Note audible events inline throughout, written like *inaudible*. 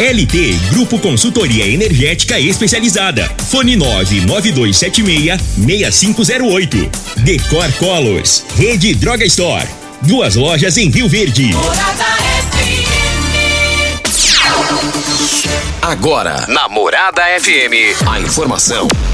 LT Grupo Consultoria Energética Especializada. Fone 99276-6508. Decor Colors. Rede Droga Store. Duas lojas em Rio Verde. Agora, na Morada FM, a informação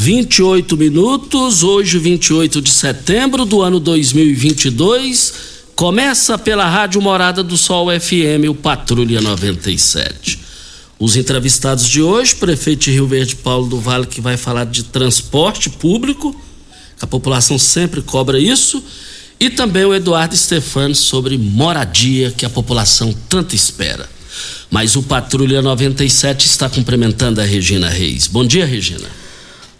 28 minutos, hoje 28 de setembro do ano 2022. Começa pela Rádio Morada do Sol FM, o Patrulha 97. Os entrevistados de hoje, prefeito de Rio Verde Paulo do Vale, que vai falar de transporte público, a população sempre cobra isso, e também o Eduardo Stefani sobre moradia, que a população tanto espera. Mas o Patrulha 97 está cumprimentando a Regina Reis. Bom dia, Regina.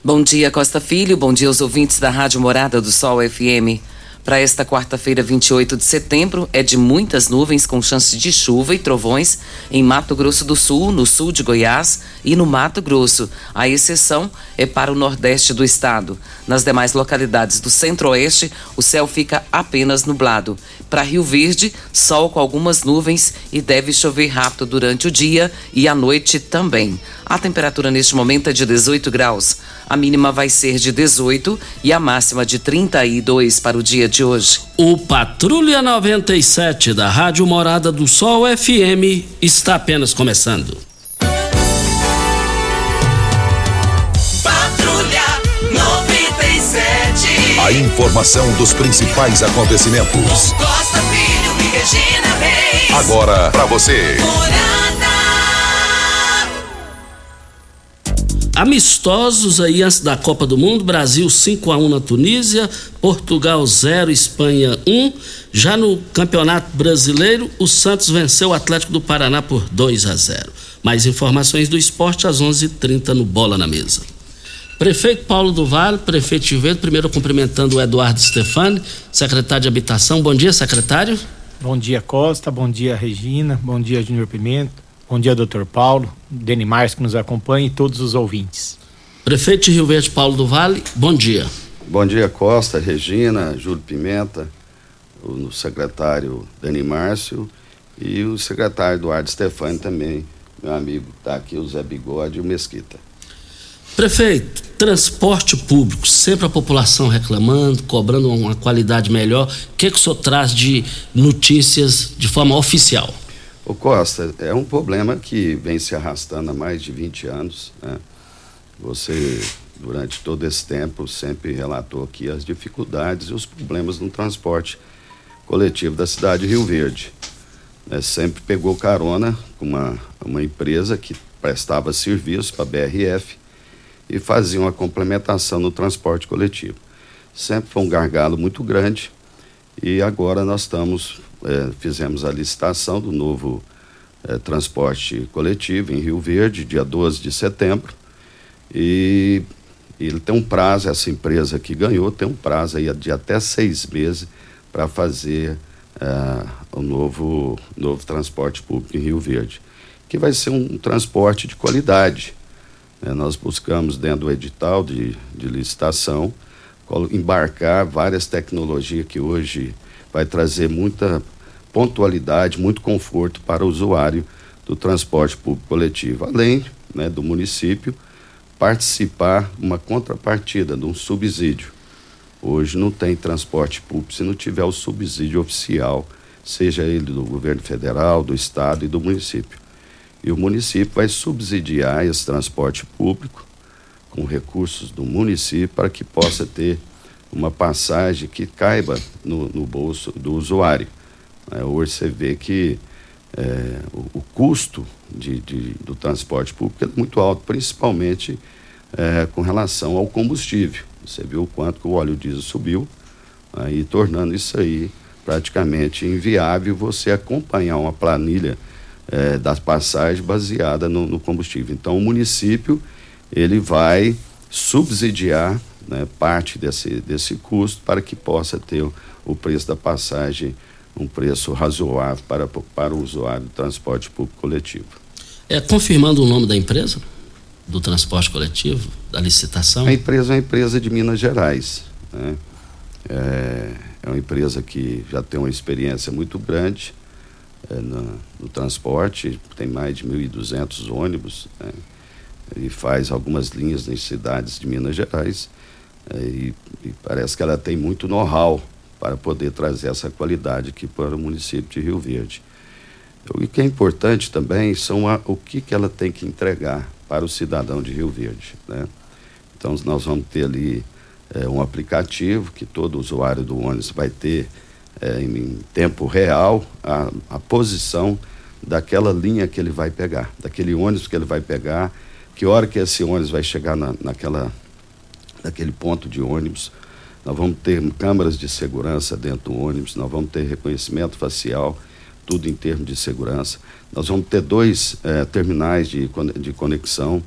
Bom dia, Costa Filho. Bom dia aos ouvintes da Rádio Morada do Sol FM. Para esta quarta-feira, 28 de setembro, é de muitas nuvens com chance de chuva e trovões em Mato Grosso do Sul, no sul de Goiás e no Mato Grosso. A exceção é para o nordeste do estado. Nas demais localidades do centro-oeste, o céu fica apenas nublado. Para Rio Verde, sol com algumas nuvens e deve chover rápido durante o dia e à noite também. A temperatura neste momento é de 18 graus. A mínima vai ser de 18 e a máxima de 32 para o dia de hoje. O Patrulha 97 da Rádio Morada do Sol FM está apenas começando. A informação dos principais acontecimentos. Costa Filho e Regina Reis. Agora para você. Amistosos aí antes da Copa do Mundo, Brasil 5 a 1 na Tunísia, Portugal 0, Espanha 1. Já no Campeonato Brasileiro, o Santos venceu o Atlético do Paraná por 2 a 0. Mais informações do esporte às 11:30 no Bola na Mesa. Prefeito Paulo do Vale, prefeito Verde, primeiro cumprimentando o Eduardo Stefani, secretário de Habitação. Bom dia, secretário. Bom dia, Costa. Bom dia, Regina. Bom dia, Júnior Pimenta. Bom dia, doutor Paulo, Deni Márcio que nos acompanha e todos os ouvintes. Prefeito de Rio Verde, Paulo do Vale, bom dia. Bom dia, Costa, Regina, Júlio Pimenta, o secretário Dani Márcio e o secretário Eduardo Stefani também, meu amigo está aqui, o Zé Bigode e o Mesquita. Prefeito, transporte público, sempre a população reclamando, cobrando uma qualidade melhor. O que, que o senhor traz de notícias de forma oficial? Ô Costa, é um problema que vem se arrastando há mais de 20 anos. Né? Você, durante todo esse tempo, sempre relatou aqui as dificuldades e os problemas no transporte coletivo da cidade de Rio Verde. Né? Sempre pegou carona com uma, uma empresa que prestava serviço para a BRF e fazia uma complementação no transporte coletivo. Sempre foi um gargalo muito grande e agora nós estamos é, fizemos a licitação do novo é, transporte coletivo em Rio Verde, dia 12 de setembro. E, e ele tem um prazo, essa empresa que ganhou tem um prazo aí de até seis meses para fazer é, o novo, novo transporte público em Rio Verde, que vai ser um transporte de qualidade. Né? nós buscamos dentro do edital de, de licitação embarcar várias tecnologias que hoje vai trazer muita pontualidade, muito conforto para o usuário do transporte público coletivo, além né, do município participar uma contrapartida de um subsídio. Hoje não tem transporte público se não tiver o subsídio oficial, seja ele do governo federal, do estado e do município. E o município vai subsidiar esse transporte público com recursos do município para que possa ter uma passagem que caiba no, no bolso do usuário. É, hoje você vê que é, o, o, custo de, de, do transporte público é muito alto, principalmente é, com relação ao combustível. Você viu o quanto que o óleo diesel subiu, aí tornando isso aí praticamente inviável você acompanhar uma planilha é, das passagens baseada no, no, combustível. Então o município ele vai subsidiar né, parte desse, desse custo para que possa ter o, o preço da passagem um preço razoável para, para o usuário do transporte público coletivo. É, confirmando o nome da empresa, do transporte coletivo, da licitação? A empresa é uma empresa de Minas Gerais. Né? É, é uma empresa que já tem uma experiência muito grande é, no, no, transporte, tem mais de 1.200 ônibus né? e faz algumas linhas nas cidades de Minas Gerais. É, e, e parece que ela tem muito know-how para poder trazer essa qualidade aqui para o município de Rio Verde. O que é importante também são a, o que, que ela tem que entregar para o cidadão de Rio Verde. Né? Então, nós vamos ter ali é, um aplicativo que todo usuário do ônibus vai ter é, em, em, tempo real a, a posição daquela linha que ele vai pegar, daquele ônibus que ele vai pegar, que hora que esse ônibus vai chegar na, naquela, naquele ponto de ônibus, nós vamos ter câmaras de segurança dentro do ônibus, nós vamos ter reconhecimento facial, tudo em termos de segurança. Nós vamos ter dois eh, terminais de, de conexão,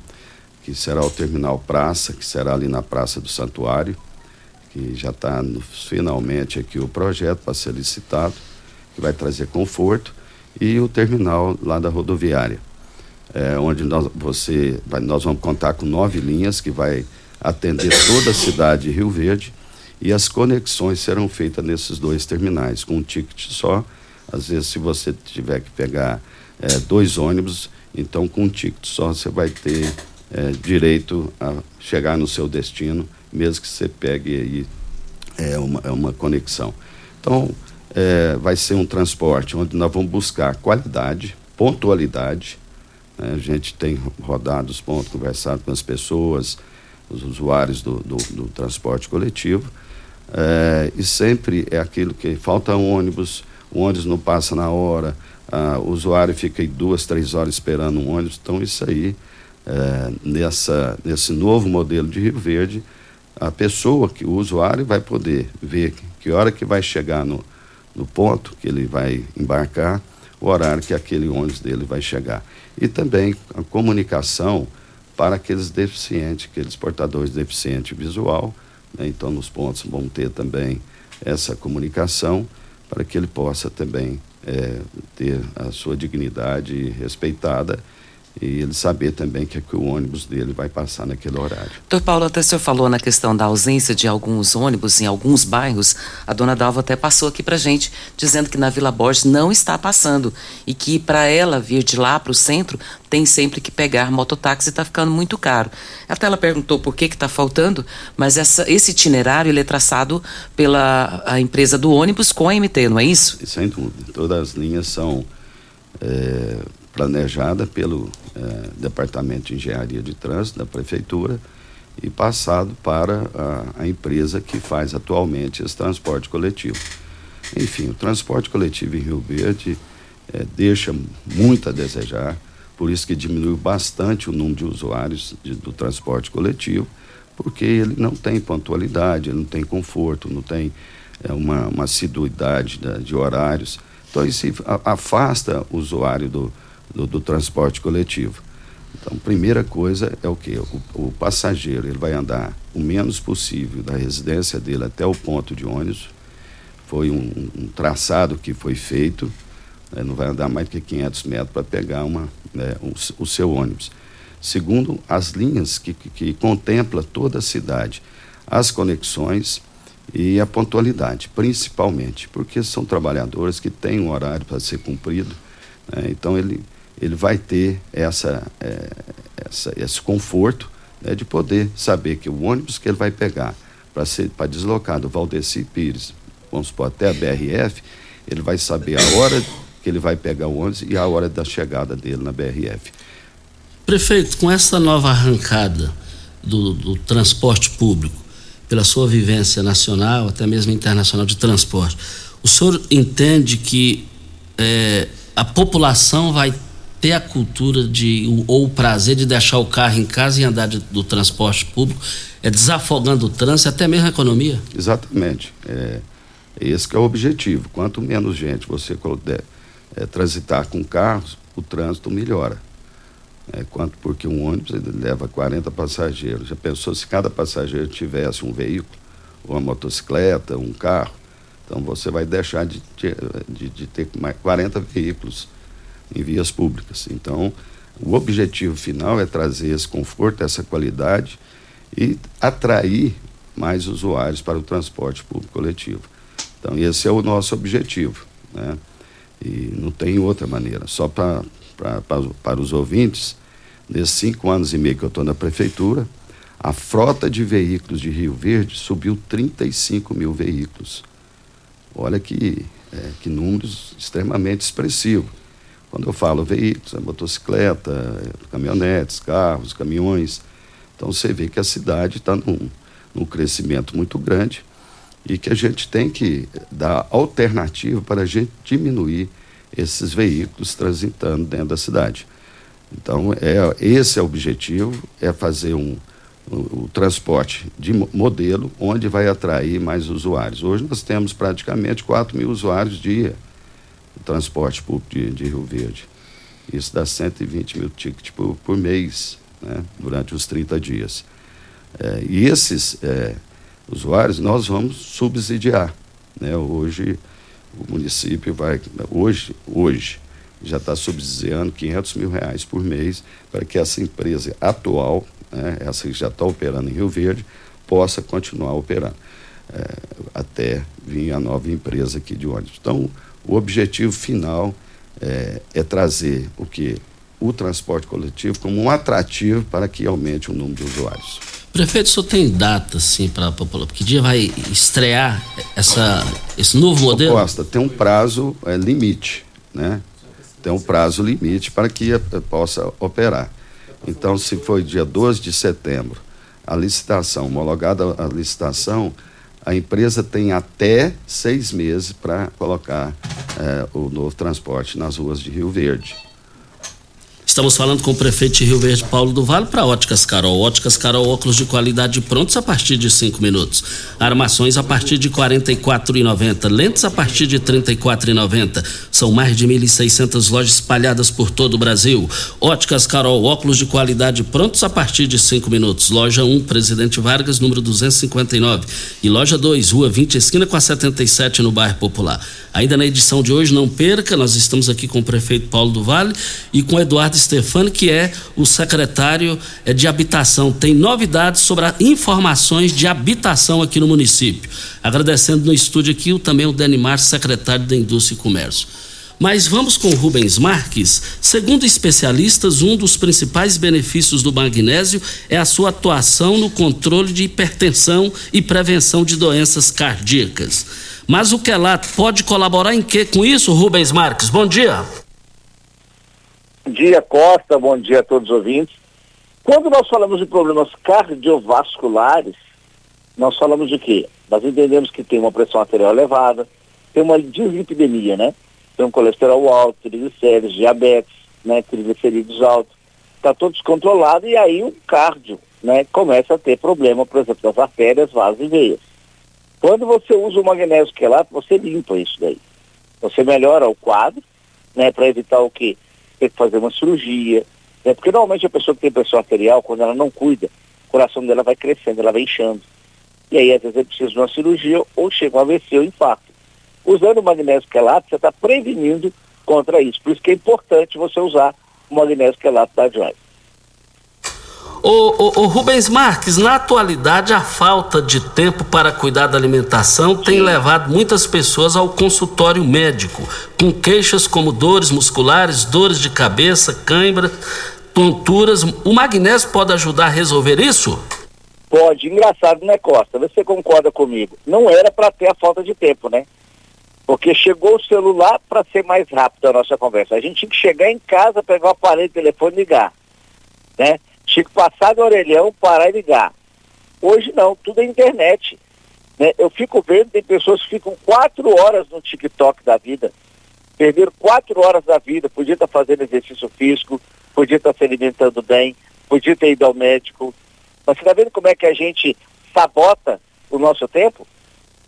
que será o terminal Praça, que será ali na Praça do Santuário, que já está finalmente aqui o projeto para ser licitado, que vai trazer conforto, e o terminal lá da rodoviária, eh, onde nós, você, nós vamos contar com nove linhas que vai atender toda a cidade de Rio Verde e as conexões serão feitas nesses dois terminais, com um ticket só. Às vezes, se você tiver que pegar é, dois ônibus, então com um ticket só você vai ter é, direito a chegar no seu destino, mesmo que você pegue aí é, uma, é uma conexão. Então, é, vai ser um transporte onde nós vamos buscar qualidade, pontualidade. Né? A gente tem rodado os pontos, conversado com as pessoas, os usuários do, do, do transporte coletivo é, e sempre é aquilo que falta um ônibus, o ônibus não passa na hora, ah, o usuário fica aí duas, três horas esperando um ônibus. Então, isso aí, é, nessa, nesse novo modelo de Rio Verde, a pessoa, que o usuário vai poder ver que hora que vai chegar no, no ponto que ele vai embarcar, o horário que aquele ônibus dele vai chegar. E também a comunicação para aqueles deficientes, aqueles portadores de deficiente visual, né? Então, nos pontos vão ter também essa comunicação para que ele possa também é, ter a sua dignidade respeitada e ele saber também que, é que o ônibus dele vai passar naquele horário. Doutor Paulo, até o senhor falou na questão da ausência de alguns ônibus em alguns bairros. A dona Dalva até passou aqui para gente, dizendo que na Vila Borges não está passando e que para ela vir de lá para o centro tem sempre que pegar mototáxi e está ficando muito caro. Até ela perguntou por que está faltando, mas essa, esse itinerário ele é traçado pela a empresa do ônibus com a MT, não é isso? Sem dúvida. Todas as linhas são. É planejada pelo eh, Departamento de Engenharia de Trânsito da Prefeitura e passado para a, a, empresa que faz atualmente esse transporte coletivo. Enfim, o transporte coletivo em Rio Verde eh, deixa muito a desejar, por isso que diminuiu bastante o número de usuários de, do transporte coletivo, porque ele não tem pontualidade, ele não tem conforto, não tem eh, uma, uma assiduidade da, de horários. Então, isso afasta o usuário do, do, do transporte coletivo. Então, primeira coisa é o que? O, o, passageiro ele vai andar o menos possível da residência dele até o ponto de ônibus. Foi um, um traçado que foi feito, né, não vai andar mais que 500 metros para pegar uma, né, um, o seu ônibus. Segundo, as linhas que, que, que contempla toda a cidade. as conexões e a pontualidade, principalmente, porque são trabalhadores que têm um horário para ser cumprido, né? então ele, ele vai ter essa, é, essa, esse conforto né, de poder saber que o ônibus que ele vai pegar para deslocar do Valdeci Pires, vamos supor, até a BRF, ele vai saber a hora que ele vai pegar o ônibus e a hora da chegada dele na BRF. Prefeito, com essa nova arrancada do, do transporte público, pela sua vivência nacional, até mesmo internacional de transporte, o senhor entende que é, a população vai ter a cultura de ou o prazer de deixar o carro em casa e andar de, do transporte público, é desafogando o trânsito, até mesmo a economia? Exatamente. É, esse é o objetivo. Quanto menos gente você puder é, transitar com carros, o trânsito melhora. É, quanto porque um ônibus leva 40 passageiros. Já pensou se cada passageiro tivesse um veículo, uma motocicleta, um carro? Então você vai deixar de, de, de ter mais 40 veículos em vias públicas. Então, o objetivo final é trazer esse conforto, essa qualidade e atrair mais usuários para o transporte público coletivo. Então, esse é o nosso objetivo. Né? E não tem outra maneira. Só para para os ouvintes, nesses cinco anos e meio que eu estou na prefeitura, a frota de veículos de Rio Verde subiu 35 mil veículos. Olha que, é, que números extremamente expressivos. Quando eu falo veículos, é motocicleta, caminhonetes, carros, caminhões. Então você vê que a cidade está num, num crescimento muito grande e que a gente tem que dar alternativa para a gente diminuir esses veículos transitando dentro da cidade. Então, é, esse é o objetivo, é fazer um, o, o transporte de modelo onde vai atrair mais usuários. Hoje nós temos praticamente 4 mil usuários dia transporte público de, de, Rio Verde. Isso dá 120 mil tickets por, por mês, né, durante os 30 dias. É, e esses é, usuários nós vamos subsidiar. Né? Hoje o município vai, hoje, hoje já está subsidiando 500 mil reais por mês para que essa empresa atual, né, essa que já está operando em Rio Verde, possa continuar operando é, até vir a nova empresa aqui de ônibus. Então, o objetivo final é, é trazer o que o transporte coletivo como um atrativo para que aumente o número de usuários. Prefeito, o senhor tem data, assim, para a população? Que dia vai estrear essa, esse novo modelo? Costa, tem um prazo é, limite, né? Tem um prazo limite para que possa operar. Então, se foi dia 12 de setembro, a licitação, homologada a licitação, a empresa tem até seis meses para colocar é, o novo transporte nas ruas de Rio Verde. Estamos falando com o prefeito de Rio Verde, Paulo do Vale, para Óticas Carol. Óticas Carol, óculos de qualidade prontos a partir de cinco minutos. Armações a partir de quarenta e lentes a partir de trinta e São mais de 1.600 lojas espalhadas por todo o Brasil. Óticas Carol, óculos de qualidade prontos a partir de cinco minutos. Loja 1, Presidente Vargas, número 259. E loja 2, Rua 20, esquina com a 77, no bairro Popular. Ainda na edição de hoje, não perca, nós estamos aqui com o prefeito Paulo do Vale e com Eduardo Stefani, que é o secretário eh, de Habitação. Tem novidades sobre informações de habitação aqui no município. Agradecendo no estúdio aqui também o Denimar, secretário da Indústria e Comércio. Mas vamos com Rubens Marques. Segundo especialistas, um dos principais benefícios do magnésio é a sua atuação no controle de hipertensão e prevenção de doenças cardíacas. Mas o quelato pode colaborar em que com isso, Rubens Marques? Bom dia. Bom dia, Costa. Bom dia a todos os ouvintes. Quando nós falamos de problemas cardiovasculares, nós falamos de quê? Nós entendemos que tem uma pressão arterial elevada, tem uma dislipidemia, né? Tem um colesterol alto, triglicéridos, diabetes, né? Triglicerídeos altos. Está todo descontrolado e aí o cardio, né? Começa a ter problema, por exemplo, das artérias, vasos e veias. Quando você usa o magnésio quelato, você limpa isso daí. Você melhora o quadro, né? Para evitar o quê? ter que fazer uma cirurgia. Né? Porque normalmente a pessoa que tem pressão arterial, quando ela não cuida, o coração dela vai crescendo, ela vai inchando. E aí, às vezes, é preciso de uma cirurgia ou chega um AVC ou infarto. Usando o magnésio quelato, você está prevenindo contra isso. Por isso que é importante você usar o magnésio quelato da Joy. Ô, ô, ô, Rubens Marques, na atualidade a falta de tempo para cuidar da alimentação tem levado muitas pessoas ao consultório médico, com queixas como dores musculares, dores de cabeça, cãibra, tonturas. O magnésio pode ajudar a resolver isso? Pode, engraçado, né, Costa? Você concorda comigo? Não era para ter a falta de tempo, né? Porque chegou o celular para ser mais rápido a nossa conversa. A gente tinha que chegar em casa, pegar o aparelho, o telefone e ligar, né? Tinha que passar do orelhão, parar e ligar. Hoje não, tudo é internet. Né? Eu fico vendo, tem pessoas que ficam quatro horas no TikTok da vida. Perderam quatro horas da vida, podia estar fazendo exercício físico, podia estar se alimentando bem, podia ter ido ao médico. Mas você está vendo como é que a gente sabota o nosso tempo?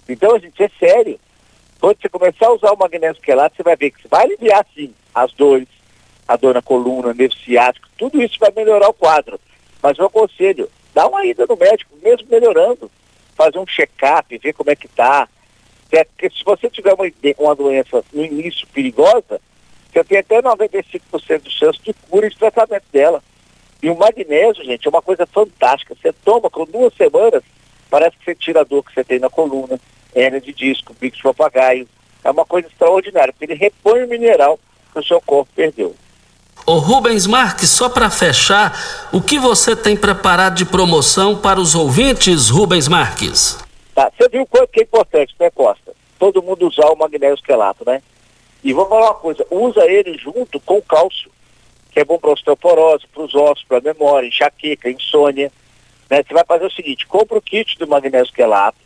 Então, a gente, é sério. Quando você começar a usar o magnésio quelato, você vai ver que você vai aliviar, sim, as dores, a dor na coluna, nervo ciático, tudo isso vai melhorar o quadro. Mas eu aconselho, dá uma ida no médico, mesmo melhorando, fazer um check-up, ver como é que tá. É, porque se você tiver uma, uma doença no início perigosa, você tem até 95% de chance de cura e de tratamento dela. E o magnésio, gente, é uma coisa fantástica. Você toma com duas semanas, parece que você tira a dor que você tem na coluna, hérnia de disco, bico de papagaio. É uma coisa extraordinária, porque ele repõe o mineral que o seu corpo perdeu. Ô Rubens Marques, só para fechar, o que você tem preparado de promoção para os ouvintes, Rubens Marques? Tá, você viu quanto que é importante, né, Costa? Todo mundo usar o magnésio quelato, né? E vou falar uma coisa, usa ele junto com o cálcio, que é bom para osteoporose, para os ossos, para a memória, enxaqueca, insônia. Né? Você vai fazer o seguinte, compra o kit do magnésio quelato,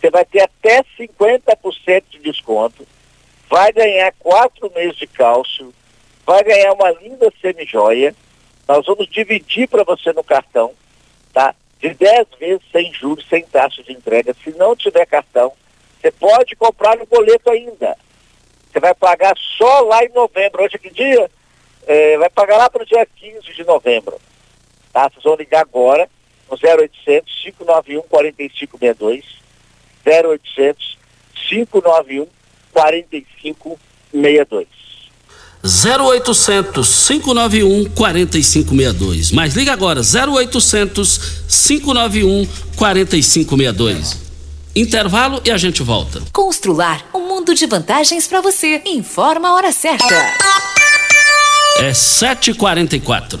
você vai ter até 50% de desconto, vai ganhar quatro meses de cálcio, vai ganhar uma linda semijoia. Nós vamos dividir para você no cartão, tá? De 10 vezes sem juros, sem taxa de entrega. Se não tiver cartão, você pode comprar no boleto ainda. Você vai pagar só lá em novembro. Hoje é que dia? É, vai pagar lá para o dia 15 de novembro. Tá? Vocês vão ligar agora no 0800 591 4562. 0800 591 4562. 0800 591 4562. Mas liga agora, 0800 591 4562. Intervalo e a gente volta. Constrular um mundo de vantagens para você. Informa a hora certa. É 7h44.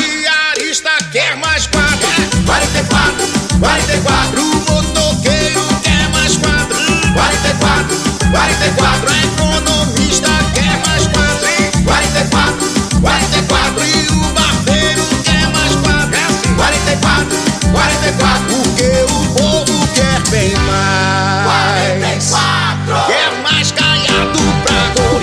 diarista quer mais quadro. 44, 44. O motoqueiro quer mais quadro. 44, 44. A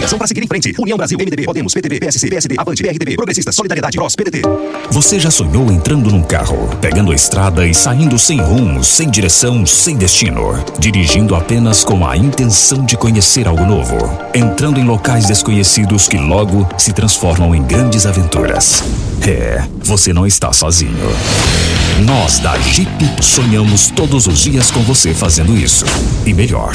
Coligação para seguir em frente. União Brasil, MDB, Podemos, PTB, PSC, PSD, Avante, PRTB, Progressistas, Solidariedade, PROS, PDT. Você já sonhou entrando num carro, pegando a estrada e saindo sem rumo, sem direção, sem destino, dirigindo apenas com a intenção de conhecer algo novo, entrando em locais desconhecidos que logo se transformam em grandes aventuras? É, você não está sozinho. Nós da Jeep sonhamos todos os dias com você fazendo isso. E melhor,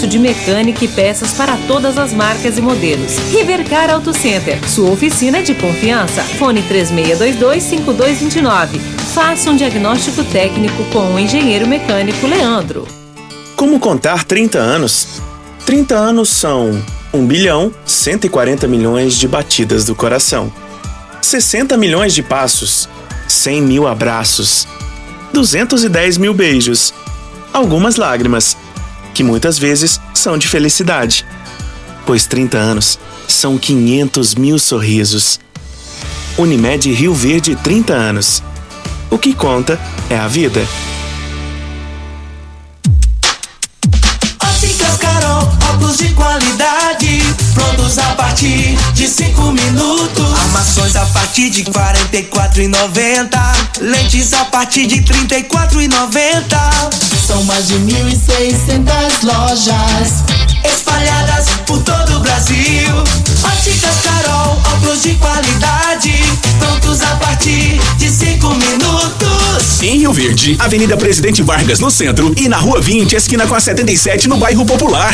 de mecânica e peças para todas as marcas e modelos. Rivercar Auto Center, sua oficina de confiança. Fone 3622-5229. Faça um diagnóstico técnico com o engenheiro mecânico Leandro. Como contar 30 anos? 30 anos são 1 bilhão 140 milhões de batidas do coração, 60 milhões de passos, 100 mil abraços, 210 mil beijos, algumas lágrimas, que muitas vezes são de felicidade, pois 30 anos são 500 mil sorrisos. Unimed Rio Verde 30 anos. O que conta é a vida. Óticas Carol, óculos de qualidade, prontos a partir de 5 minutos. Armações a partir de 44,90. Lentes a partir de 34,90. São mais de 1.600 lojas espalhadas por todo o Brasil. Óticas Carol, óculos de qualidade, prontos a partir de 5 minutos. Em Rio Verde, Avenida Presidente Vargas no centro e na Rua 20, esquina com a 77 no bairro Popular.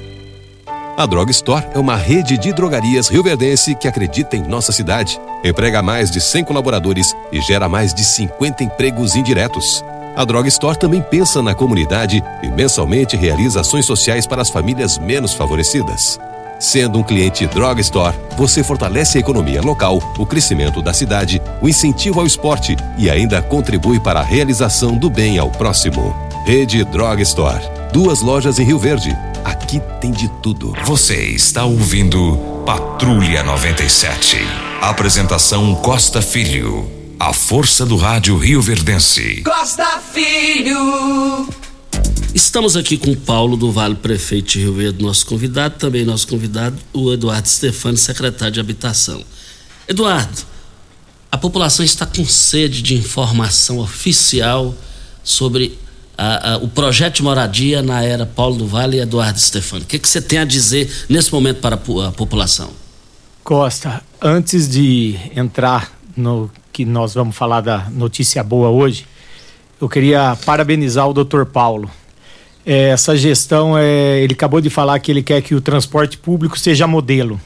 A Drog Store é uma rede de drogarias rioverdense que acredita em nossa cidade, emprega mais de 100 colaboradores e gera mais de 50 empregos indiretos. A Drog Store também pensa na comunidade e mensalmente realiza ações sociais para as famílias menos favorecidas. Sendo um cliente Drog Store, você fortalece a economia local, o crescimento da cidade, o incentivo ao esporte e ainda contribui para a realização do bem ao próximo. Rede Drog Store. Duas lojas em Rio Verde. Aqui tem de tudo. Você está ouvindo Patrulha 97. Apresentação Costa Filho. A força do rádio Rio Verdense. Costa Filho. Estamos aqui com o Paulo do Vale, prefeito de Rio Verde, nosso convidado, também nosso convidado, o Eduardo Stefani, secretário de Habitação. Eduardo, a população está com sede de informação oficial sobre a, a, o projeto de moradia na era Paulo do Vale e Eduardo Stefani. O que, que você tem a dizer nesse momento para a, a população? Costa, antes de entrar no que nós vamos falar da notícia boa hoje, eu queria parabenizar o Dr. Paulo. É, essa gestão, é, ele acabou de falar que ele quer que o transporte público seja modelo.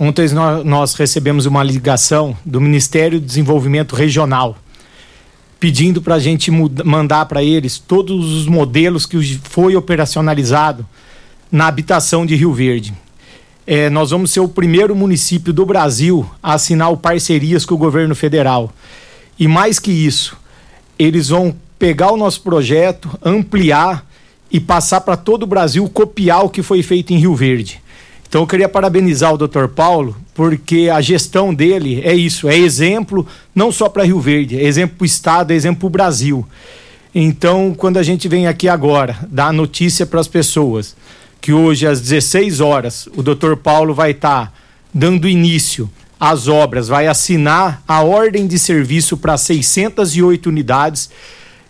Ontem nós, nós recebemos uma ligação do Ministério do Desenvolvimento Regional pedindo para a gente mandar para eles todos os modelos que foi operacionalizado na habitação de Rio Verde. É, nós vamos ser o primeiro município do Brasil a assinar parcerias com o governo federal. E mais que isso, eles vão pegar o nosso projeto, ampliar e passar para todo o Brasil copiar o que foi feito em Rio Verde. Então eu queria parabenizar o Dr. Paulo, porque a gestão dele é isso, é exemplo não só para Rio Verde, é exemplo para o Estado, é exemplo para o Brasil. Então, quando a gente vem aqui agora, dar notícia para as pessoas que hoje às 16 horas o Dr. Paulo vai estar tá dando início às obras, vai assinar a ordem de serviço para 608 unidades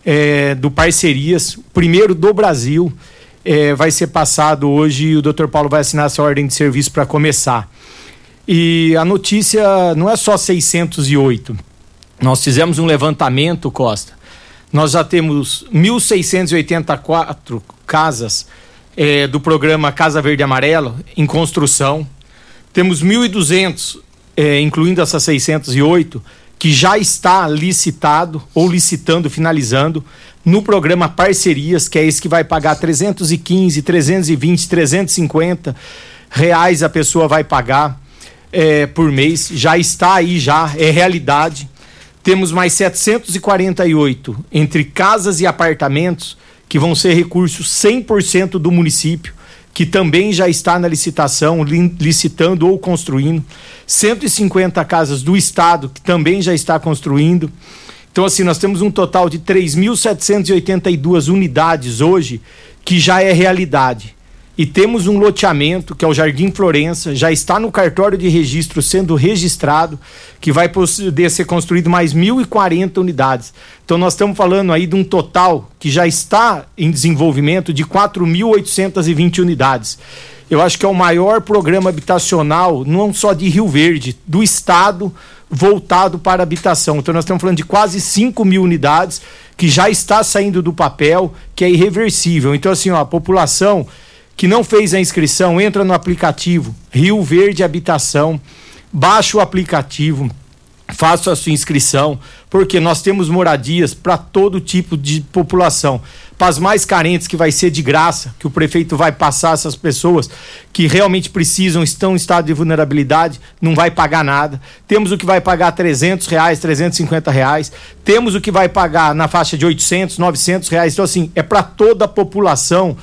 é, do Parcerias, primeiro do Brasil é, vai ser passado hoje e o Dr. Paulo vai assinar essa ordem de serviço para começar. E a notícia não é só 608. Nós fizemos um levantamento, Costa. Nós já temos 1.684 casas é, do programa Casa Verde Amarelo em construção. Temos 1.200, é, incluindo essas 608, que já está licitado ou licitando, finalizando no programa Parcerias, que é esse que vai pagar 315, 320, 350 reais a pessoa vai pagar é, por mês. Já está aí, já é realidade. Temos mais 748 entre casas e apartamentos que vão ser recursos 100% do município, que também já está na licitação, licitando ou construindo. 150 casas do estado que também já está construindo. Então, assim, nós temos um total de 3.782 unidades hoje que já é realidade. E temos um loteamento, que é o Jardim Florença, já está no cartório de registro sendo registrado, que vai poder ser construído mais 1.040 unidades. Então, nós estamos falando aí de um total que já está em desenvolvimento de 4.820 unidades. eu acho que é o maior programa habitacional, não só de Rio Verde, do estado voltado para habitação. Então nós estamos falando de quase 5 mil unidades que já está saindo do papel, que é irreversível. Então, assim, ó, a população que não fez a inscrição, entra no aplicativo Rio Verde Habitação, baixa o aplicativo, faça a sua inscrição, porque nós temos moradias para todo tipo de população. Para as mais carentes, que vai ser de graça, que o prefeito vai passar essas pessoas que realmente precisam, estão em estado de vulnerabilidade, não vai pagar nada. Temos o que vai pagar 300 reais, 350 reais. Temos o que vai pagar na faixa de 800, 900 reais. Então, assim, é para toda a população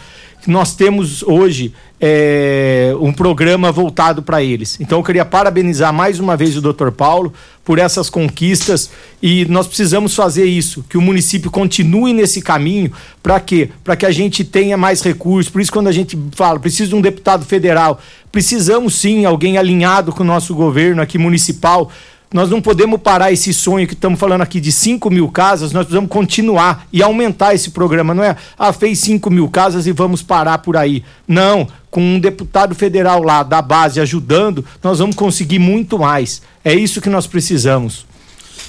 nós temos hoje é, um programa voltado para eles. Então eu queria parabenizar mais uma vez o Dr. Paulo por essas conquistas e nós precisamos fazer isso, que o município continue nesse caminho para quê? Para que a gente tenha mais recursos. Por isso quando a gente fala, precisa de um deputado federal, precisamos sim alguém alinhado com o nosso governo aqui municipal nós não podemos parar esse sonho que estamos falando aqui de 5 mil casas, nós precisamos continuar e aumentar esse programa. Não é, ah, fez 5 mil casas e vamos parar por aí. Não, com um deputado federal lá da base ajudando, nós vamos conseguir muito mais. É isso que nós precisamos.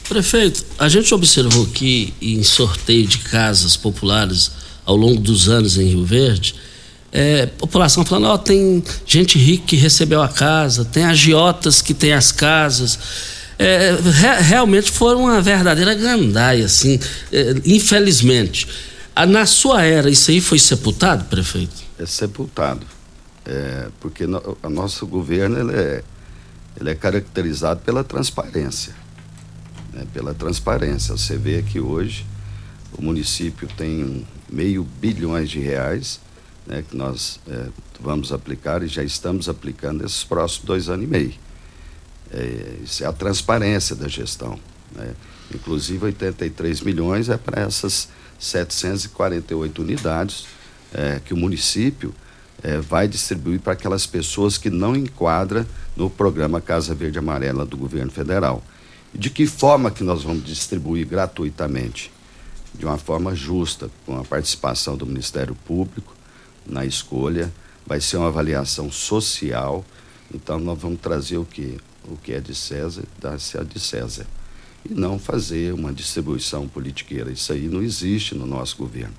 Prefeito, a gente observou que em sorteio de casas populares ao longo dos anos em Rio Verde, é, população falando, ó, tem gente rica que recebeu a casa, tem agiotas que tem as casas é, re, realmente foram uma verdadeira gandaia, assim, é, infelizmente. Na sua era, isso aí foi sepultado, prefeito? É sepultado. É, porque no, o nosso governo ele é, ele é caracterizado pela transparência. Né, pela transparência. Você vê que hoje o município tem meio bilhões de reais né, que nós é, vamos aplicar e já estamos aplicando esses próximos dois anos e meio. É, isso é a transparência da gestão. Né? Inclusive, 83 milhões é para essas 748 unidades é, que o município é, vai distribuir para aquelas pessoas que não enquadram no programa Casa Verde Amarela do governo federal. De que forma que nós vamos distribuir gratuitamente? De uma forma justa, com a participação do Ministério Público na escolha, vai ser uma avaliação social. Então, nós vamos trazer o que? O que é de César, dá-se a de César. E não fazer uma distribuição politiqueira. Isso aí não existe no nosso governo.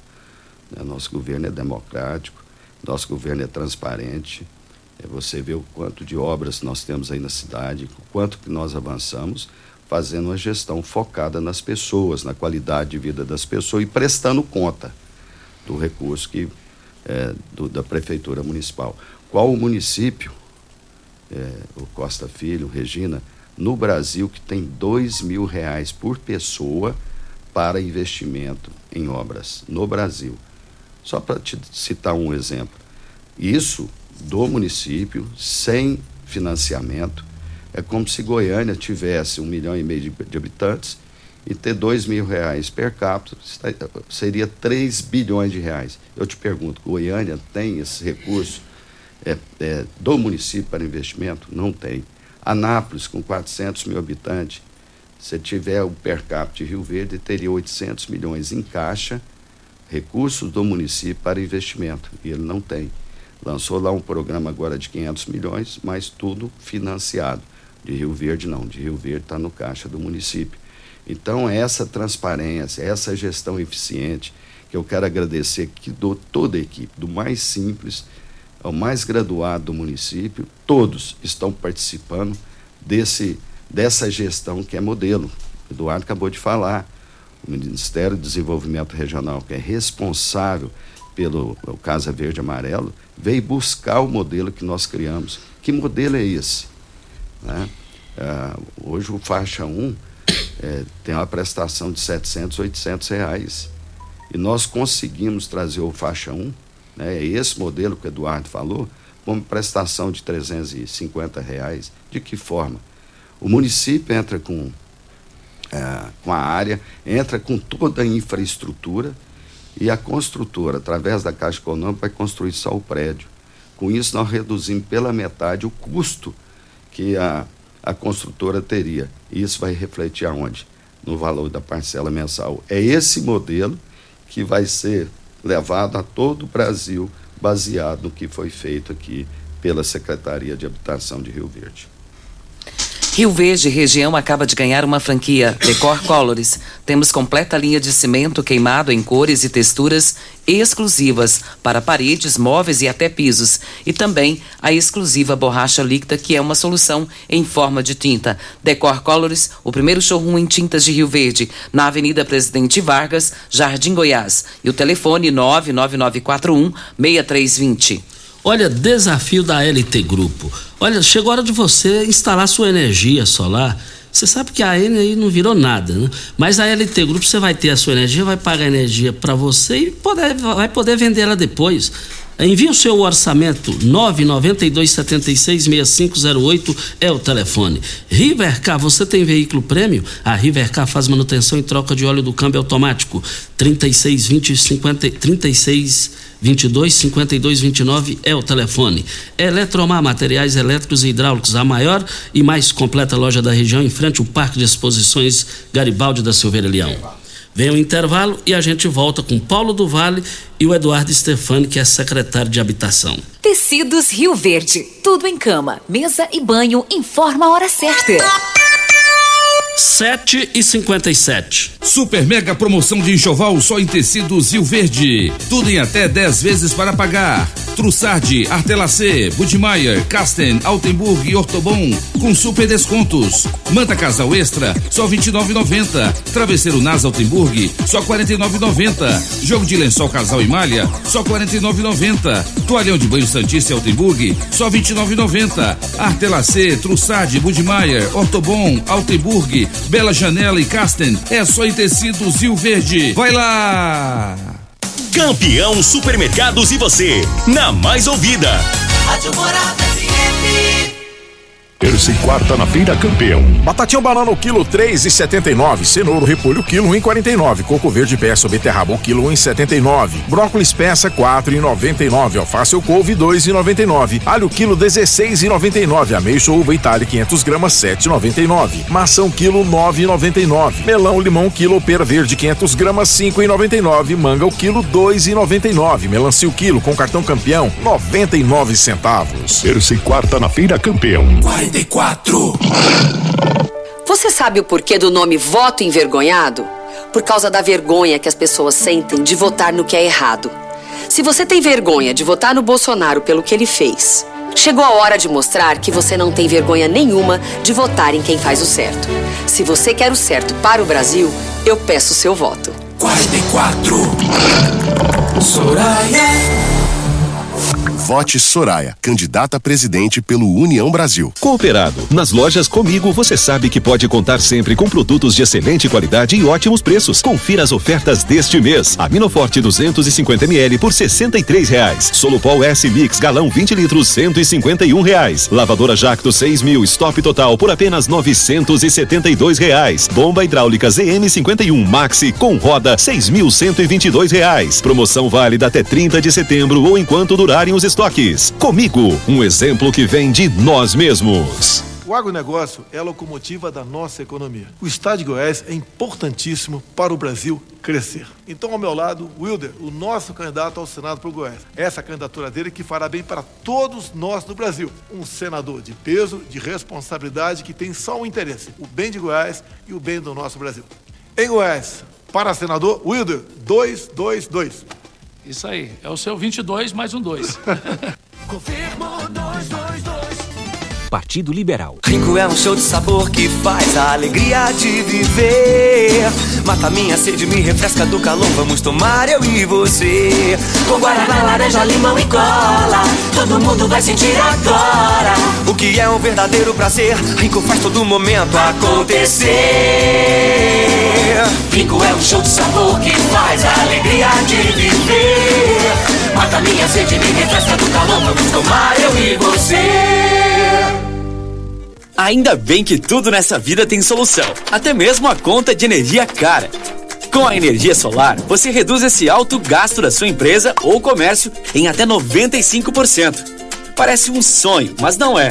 Né? Nosso governo é democrático, nosso governo é transparente. É você vê o quanto de obras nós temos aí na cidade, o quanto que nós avançamos fazendo uma gestão focada nas pessoas, na qualidade de vida das pessoas e prestando conta do recurso que é, do, da prefeitura municipal. Qual o município é, o Costa Filho, Regina, no Brasil que tem dois mil reais por pessoa para investimento em obras no Brasil. Só para te citar um exemplo. Isso do município, sem financiamento, é como se Goiânia tivesse um milhão e meio de, de habitantes e ter dois mil reais per capita seria 3 bilhões de reais. Eu te pergunto, Goiânia tem esse recurso? É, é, do município para investimento? Não tem. Anápolis, com 400 mil habitantes, se tiver o per capita de Rio Verde, teria 800 milhões em caixa, recursos do município para investimento, e ele não tem. Lançou lá um programa agora de 500 milhões, mas tudo financiado. De Rio Verde, não. De Rio Verde está no caixa do município. Então, essa transparência, essa gestão eficiente, que eu quero agradecer aqui do toda a equipe, do mais simples é o mais graduado do município, todos estão participando desse, dessa gestão que é modelo. O Eduardo acabou de falar. O Ministério do Desenvolvimento Regional, que é responsável pelo Casa Verde Amarelo, veio buscar o modelo que nós criamos. Que modelo é esse? Né? Ah, hoje o faixa 1 é, tem uma prestação de 700, 800 reais. E nós conseguimos trazer o faixa 1 né, é esse modelo que o Eduardo falou, como prestação de 350 reais. De que forma? O município entra com, é, com a área, entra com toda a infraestrutura e a construtora, através da Caixa Econômica, vai construir só o prédio. Com isso, nós reduzimos pela metade o custo que a, a construtora teria. E isso vai refletir aonde? No valor da parcela mensal. É esse modelo que vai ser levado a todo o Brasil, baseado no que foi feito aqui pela Secretaria de Habitação de Rio Verde. Rio Verde região acaba de ganhar uma franquia Decor Colors. Temos completa linha de cimento queimado em cores e texturas exclusivas para paredes, móveis e até pisos. E também a exclusiva borracha líquida, que é uma solução em forma de tinta. Decor Colors, o primeiro showroom em tintas de Rio Verde, na Avenida Presidente Vargas, Jardim Goiás. E o telefone 99941 6320. Olha, desafio da LT Grupo. Olha, chegou a hora de você instalar sua energia solar. Você sabe que a N aí não virou nada, né? Mas a LT Grupo você vai ter a sua energia, vai pagar energia para você e poder, vai poder vender ela depois. Envie o seu orçamento 992766508 é o telefone. Rivercar, você tem veículo prêmio? A Rivercar faz manutenção e troca de óleo do câmbio automático 3620 50 36 22 52 29 é o telefone. Eletromar Materiais Elétricos e Hidráulicos, a maior e mais completa loja da região, em frente ao Parque de Exposições Garibaldi da Silveira Leão. Vem o intervalo e a gente volta com Paulo do Vale e o Eduardo Stefani, que é secretário de Habitação. Tecidos Rio Verde. Tudo em cama, mesa e banho. Informa a hora certa. 7 e 57. Super mega promoção de enxoval só em tecidos Rio Verde. Tudo em até 10 vezes para pagar. Trussardi, Artelacê, Budmeier, Casten, Altenburg e Ortobon com super descontos. Manta Casal Extra, só 29,90. Travesseiro Nas Altenburg, só 49,90. Jogo de lençol Casal e Malha, só 49,90. Toalhão de banho Santista e Altenburg, só 29,90. Artelacê, Trussardi, Budmeier, Ortobon, Altenburg, Bela Janela e Casten, é só em tecidos Rio Verde. Vai lá! Campeão Supermercados e você, na mais ouvida. Rádio Morada FM. Terça e quarta na feira campeão. Batatinha banana o quilo três e setenta e nove. Cenouro repolho quilo um e quarenta e nove. Coco verde peça beterraba o quilo um e setenta e nove. Brócolis peça quatro e noventa e nove. Alface ou couve dois e noventa e nove. Alho quilo dezesseis e noventa e nove. Ameixa ou uva itália 500 gramas sete e noventa e nove. Maçã quilo nove e noventa e nove. Melão limão quilo pera verde 500 gramas cinco e noventa e nove. Manga o quilo dois e noventa e nove. Melancia o quilo com cartão campeão noventa e nove centavos. Terça e quarta na feira campeão. 44. Você sabe o porquê do nome voto envergonhado? Por causa da vergonha que as pessoas sentem de votar no que é errado. Se você tem vergonha de votar no Bolsonaro pelo que ele fez, chegou a hora de mostrar que você não tem vergonha nenhuma de votar em quem faz o certo. Se você quer o certo para o Brasil, eu peço seu voto. 44. Soraya. Vote Soraya, candidata a presidente pelo União Brasil. Cooperado. Nas lojas Comigo você sabe que pode contar sempre com produtos de excelente qualidade e ótimos preços. Confira as ofertas deste mês. Aminoforte 250 ml por 63 reais. Solupol S Mix galão 20 litros 151 reais. Lavadora Jacto 6 mil stop total por apenas 972 reais. Bomba hidráulica ZM 51 Maxi com roda 6.122 reais. Promoção válida até 30 de setembro ou enquanto durarem os estoques. Comigo, um exemplo que vem de nós mesmos. O agronegócio é a locomotiva da nossa economia. O estado de Goiás é importantíssimo para o Brasil crescer. Então, ao meu lado, Wilder, o nosso candidato ao Senado o Goiás. Essa candidatura dele que fará bem para todos nós no Brasil. Um senador de peso, de responsabilidade, que tem só um interesse: o bem de Goiás e o bem do nosso Brasil. Em Goiás, para senador, Wilder, 222. Isso aí, é o seu 22 mais um 2. *laughs* Confirmo 222. Partido Liberal. Rico é um show de sabor que faz a alegria de viver. Mata minha sede, me refresca do calor. Vamos tomar eu e você. Com guaraná, laranja, limão e cola. Todo mundo vai sentir agora. O que é um verdadeiro prazer. Rico faz todo momento acontecer. Rico é um show de sabor que faz a alegria de viver. Mata minha sede, me refresca do calor. Vamos tomar eu e você. Ainda bem que tudo nessa vida tem solução, até mesmo a conta de energia cara. Com a energia solar, você reduz esse alto gasto da sua empresa ou comércio em até 95%. Parece um sonho, mas não é.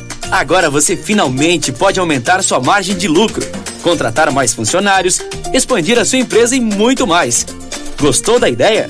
Agora você finalmente pode aumentar sua margem de lucro, contratar mais funcionários, expandir a sua empresa e muito mais. Gostou da ideia?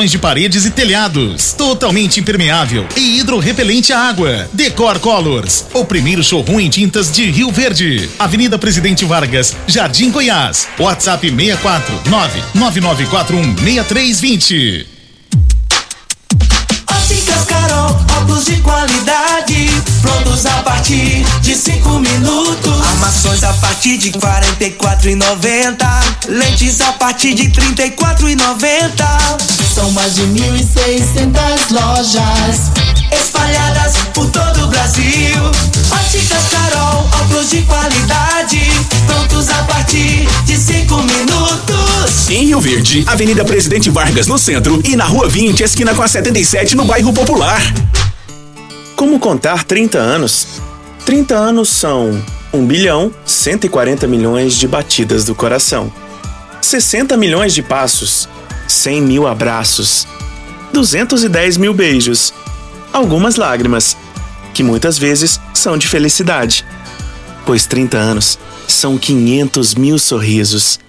de paredes e telhados. Totalmente impermeável e hidrorrepelente à água. Decor Colors, o primeiro showroom em tintas de Rio Verde. Avenida Presidente Vargas, Jardim Goiás. WhatsApp 64 99941 6320. Óticas Carol, óculos de qualidade, prontos a partir de cinco minutos. Armações a partir de quarenta e quatro e noventa, lentes a partir de trinta e quatro e noventa. São mais de mil e seiscentas lojas espalhadas por todo o Brasil. Óticas Carol, óculos de qualidade, prontos a partir de cinco minutos. Em Rio Verde, Avenida Presidente Vargas no centro e na Rua 20, esquina com a 77 no bairro Popular. Como contar 30 anos? 30 anos são 1 bilhão 140 milhões de batidas do coração, 60 milhões de passos, 100 mil abraços, 210 mil beijos, algumas lágrimas, que muitas vezes são de felicidade, pois 30 anos são 500 mil sorrisos.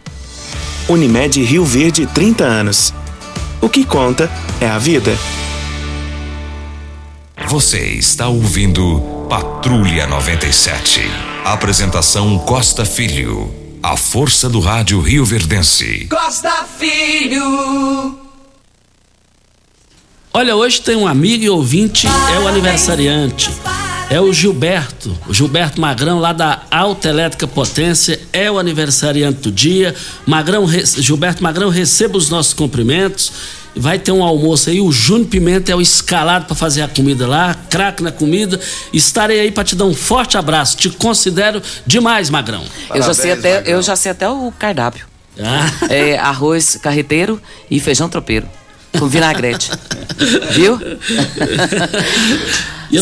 Unimed Rio Verde 30 anos. O que conta é a vida. Você está ouvindo Patrulha 97. Apresentação Costa Filho. A força do rádio Rio Verdense. Costa Filho. Olha, hoje tem um amigo e ouvinte, é o aniversariante. É o Gilberto, o Gilberto Magrão, lá da Alta Elétrica Potência, é o aniversariante do dia. Magrão, Gilberto Magrão, receba os nossos cumprimentos. Vai ter um almoço aí, o Júnior Pimenta é o escalado para fazer a comida lá, craque na comida. Estarei aí para te dar um forte abraço. Te considero demais, Magrão. eu, já sei até, eu já sei até o cardápio. Ah. É arroz carreteiro e feijão tropeiro. Com vinagrete. Viu?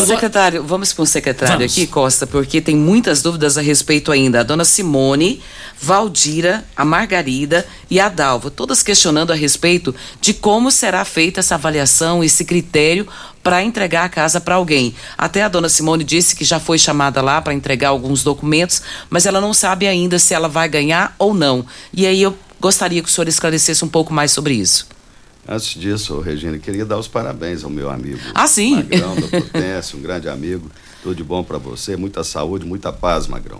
Secretário, vamos com o secretário Vamos. aqui, Costa, porque tem muitas dúvidas a respeito ainda. A dona Simone, Valdira, a Margarida e a Dalva, todas questionando a respeito de como será feita essa avaliação, esse critério para entregar a casa para alguém. Até a dona Simone disse que já foi chamada lá para entregar alguns documentos, mas ela não sabe ainda se ela vai ganhar ou não. E aí eu gostaria que o senhor esclarecesse um pouco mais sobre isso. Antes disso, Regina, queria dar os parabéns ao meu amigo. Ah, sim. Magrão, da Potência, um grande amigo. Tudo de bom para você, muita saúde, muita paz, Magrão.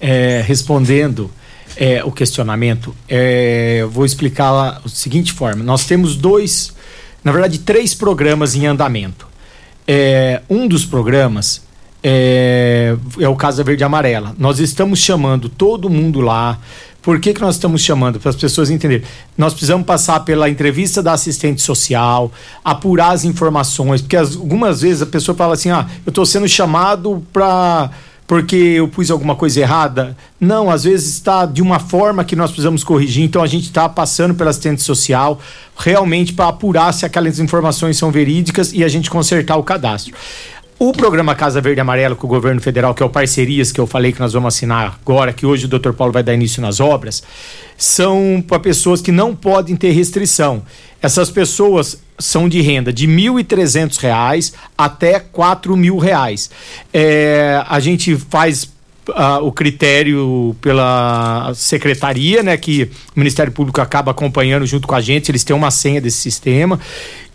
É, respondendo é, o questionamento, é, eu vou explicar da seguinte forma: nós temos dois, na verdade, três programas em andamento. É, um dos programas é, é o Casa Verde e Amarela. Nós estamos chamando todo mundo lá. Por que, que nós estamos chamando? Para as pessoas entenderem. Nós precisamos passar pela entrevista da assistente social, apurar as informações, porque as- algumas vezes a pessoa fala assim: ah, eu estou sendo chamado para porque eu pus alguma coisa errada. Não, às vezes está de uma forma que nós precisamos corrigir. Então a gente está passando pela assistente social realmente para apurar se aquelas informações são verídicas e a gente consertar o cadastro. O programa Casa Verde e Amarelo com o governo federal, que é o Parcerias, que eu falei que nós vamos assinar agora, que hoje o Dr. Paulo vai dar início nas obras, são para pessoas que não podem ter restrição. Essas pessoas são de renda de R$ 1.300 até 4.000 reais. É, a gente faz ah, o critério pela secretaria, né, que o Ministério Público acaba acompanhando junto com a gente, eles têm uma senha desse sistema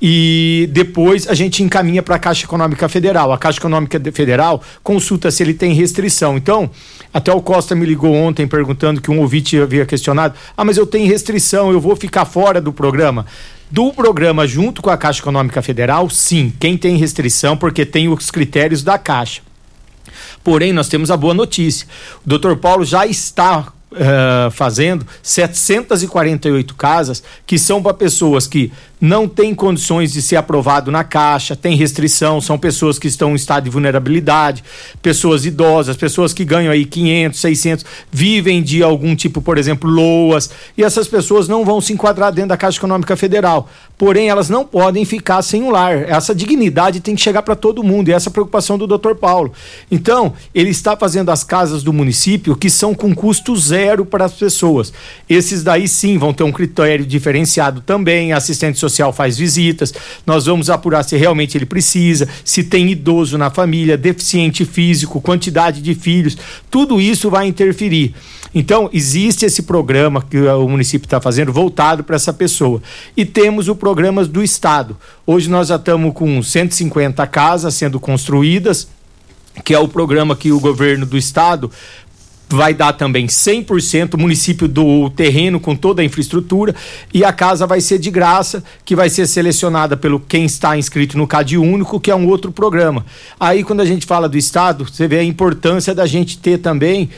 e depois a gente encaminha para a Caixa Econômica Federal. A Caixa Econômica de- Federal consulta se ele tem restrição. Então, até o Costa me ligou ontem perguntando que um ouvinte havia questionado: "Ah, mas eu tenho restrição, eu vou ficar fora do programa?" Do programa junto com a Caixa Econômica Federal, sim, quem tem restrição porque tem os critérios da Caixa. Porém, nós temos a boa notícia. O doutor Paulo já está Uh, fazendo 748 casas que são para pessoas que não têm condições de ser aprovado na caixa, tem restrição, são pessoas que estão em estado de vulnerabilidade, pessoas idosas, pessoas que ganham aí 500, 600, vivem de algum tipo, por exemplo, loas, e essas pessoas não vão se enquadrar dentro da Caixa Econômica Federal. Porém, elas não podem ficar sem um lar. Essa dignidade tem que chegar para todo mundo, e essa é a preocupação do Dr. Paulo. Então, ele está fazendo as casas do município que são com custo zero para as pessoas. Esses daí sim vão ter um critério diferenciado também, assistente social faz visitas, nós vamos apurar se realmente ele precisa, se tem idoso na família, deficiente físico, quantidade de filhos, tudo isso vai interferir. Então, existe esse programa que o município está fazendo voltado para essa pessoa. E temos o programa do Estado. Hoje nós já estamos com 150 casas sendo construídas, que é o programa que o governo do Estado vai dar também 100% o município do terreno com toda a infraestrutura e a casa vai ser de graça, que vai ser selecionada pelo quem está inscrito no CAD Único, que é um outro programa. Aí quando a gente fala do estado, você vê a importância da gente ter também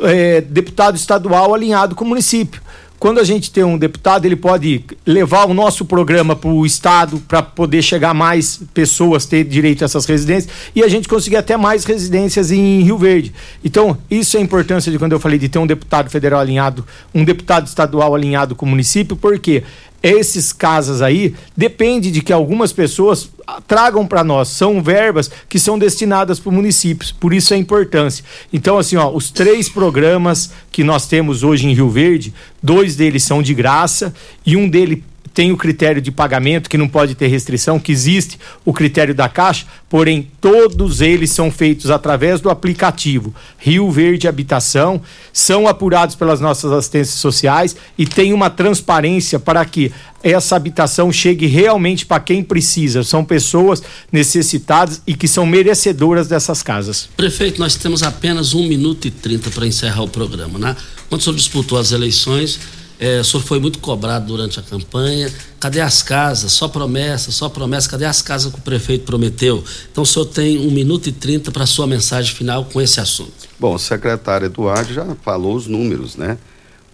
é, deputado estadual alinhado com o município quando a gente tem um deputado, ele pode levar o nosso programa para o Estado para poder chegar mais pessoas, ter direito a essas residências e a gente conseguir até mais residências em Rio Verde. Então, isso é a importância de quando eu falei de ter um deputado federal alinhado, um deputado estadual alinhado com o município, porque esses casos aí depende de que algumas pessoas tragam para nós. São verbas que são destinadas para municípios, por isso a importância. Então, assim, ó, os três programas que nós temos hoje em Rio Verde, dois deles são de graça e um deles tem o critério de pagamento, que não pode ter restrição, que existe o critério da Caixa, porém todos eles são feitos através do aplicativo Rio Verde Habitação, são apurados pelas nossas assistências sociais e tem uma transparência para que essa habitação chegue realmente para quem precisa. São pessoas necessitadas e que são merecedoras dessas casas. Prefeito, nós temos apenas um minuto e trinta para encerrar o programa, né? Quando o senhor disputou as eleições, é, o senhor foi muito cobrado durante a campanha. Cadê as casas? Só promessa, só promessa. Cadê as casas que o prefeito prometeu? Então o senhor tem um minuto e trinta para sua mensagem final com esse assunto. Bom, o secretário Eduardo já falou os números, né?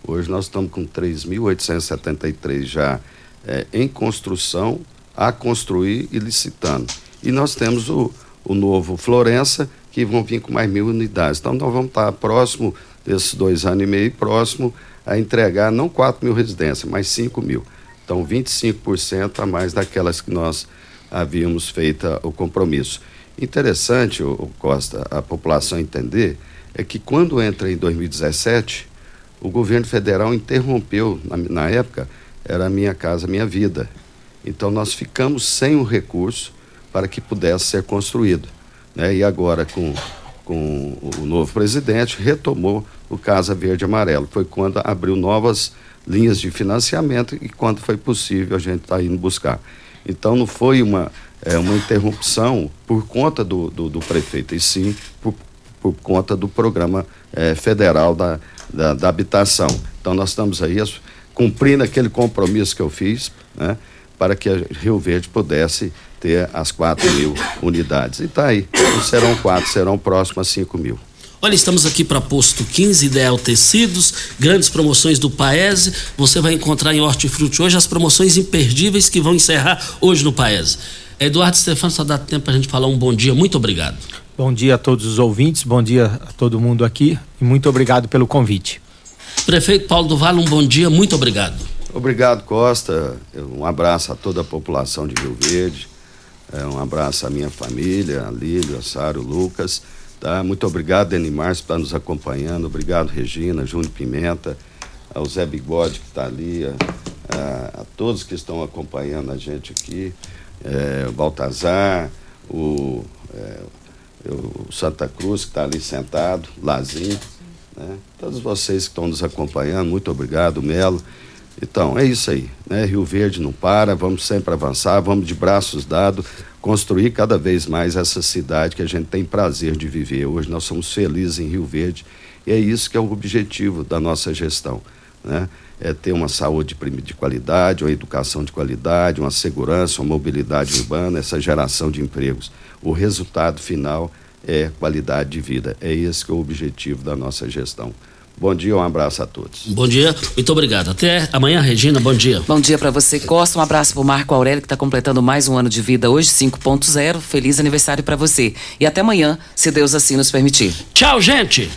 Hoje nós estamos com 3.873 já é, em construção, a construir e licitando. E nós temos o, o novo Florença, que vão vir com mais mil unidades. Então nós vamos estar próximo desses dois anos e meio, próximo a entregar não 4 mil residências, mas 5 mil. Então, 25% a mais daquelas que nós havíamos feito o compromisso. Interessante, o Costa, a população entender é que quando entra em 2017, o governo federal interrompeu, na, na época, era Minha Casa Minha Vida. Então, nós ficamos sem o recurso para que pudesse ser construído. Né? E agora, com com o novo presidente, retomou o Casa Verde Amarelo. Foi quando abriu novas linhas de financiamento e quando foi possível a gente está indo buscar. Então não foi uma, é, uma interrupção por conta do, do, do prefeito, e sim por, por conta do programa é, federal da, da, da, habitação. Então nós estamos aí cumprindo aquele compromisso que eu fiz, né, para que a Rio Verde pudesse ter as 4 mil unidades. E está aí. Não serão quatro, serão próximas 5 mil. Olha, estamos aqui para Posto 15, Ideal Tecidos, grandes promoções do Paese. Você vai encontrar em Hortifruti hoje as promoções imperdíveis que vão encerrar hoje no Paese. Eduardo Stefano, só dá tempo para a gente falar um bom dia. Muito obrigado. Bom dia a todos os ouvintes, bom dia a todo mundo aqui e muito obrigado pelo convite. Prefeito Paulo do Vale, um bom dia, muito obrigado. Obrigado, Costa. Um abraço a toda a população de Rio Verde é, um abraço à minha família, a Lílio, a Sário, Lucas. Tá? Muito obrigado, Deni Márcio, por estar nos acompanhando. Obrigado, Regina, Júnior Pimenta, ao Zé Bigode, que está ali, a, a, a, todos que estão acompanhando a gente aqui, é, o Baltazar, o, é, o Santa Cruz, que está ali sentado, Lazinho. Né? Todos vocês que estão nos acompanhando, muito obrigado, Melo. Então, é isso aí. Né? Rio Verde não para, vamos sempre avançar, vamos de braços dados, construir cada vez mais essa cidade que a gente tem prazer de viver. Hoje nós somos felizes em Rio Verde e é isso que é o objetivo da nossa gestão. Né? É ter uma saúde de qualidade, uma educação de qualidade, uma segurança, uma mobilidade urbana, essa geração de empregos. O resultado final é qualidade de vida. É esse que é o objetivo da nossa gestão. Bom dia, um abraço a todos. Bom dia, muito obrigado. Até amanhã, Regina, bom dia. Bom dia para você, Costa. Um abraço pro Marco Aurélio, que está completando mais um ano de vida hoje, 5.0. Feliz aniversário para você. E até amanhã, se Deus assim nos permitir. Tchau, gente!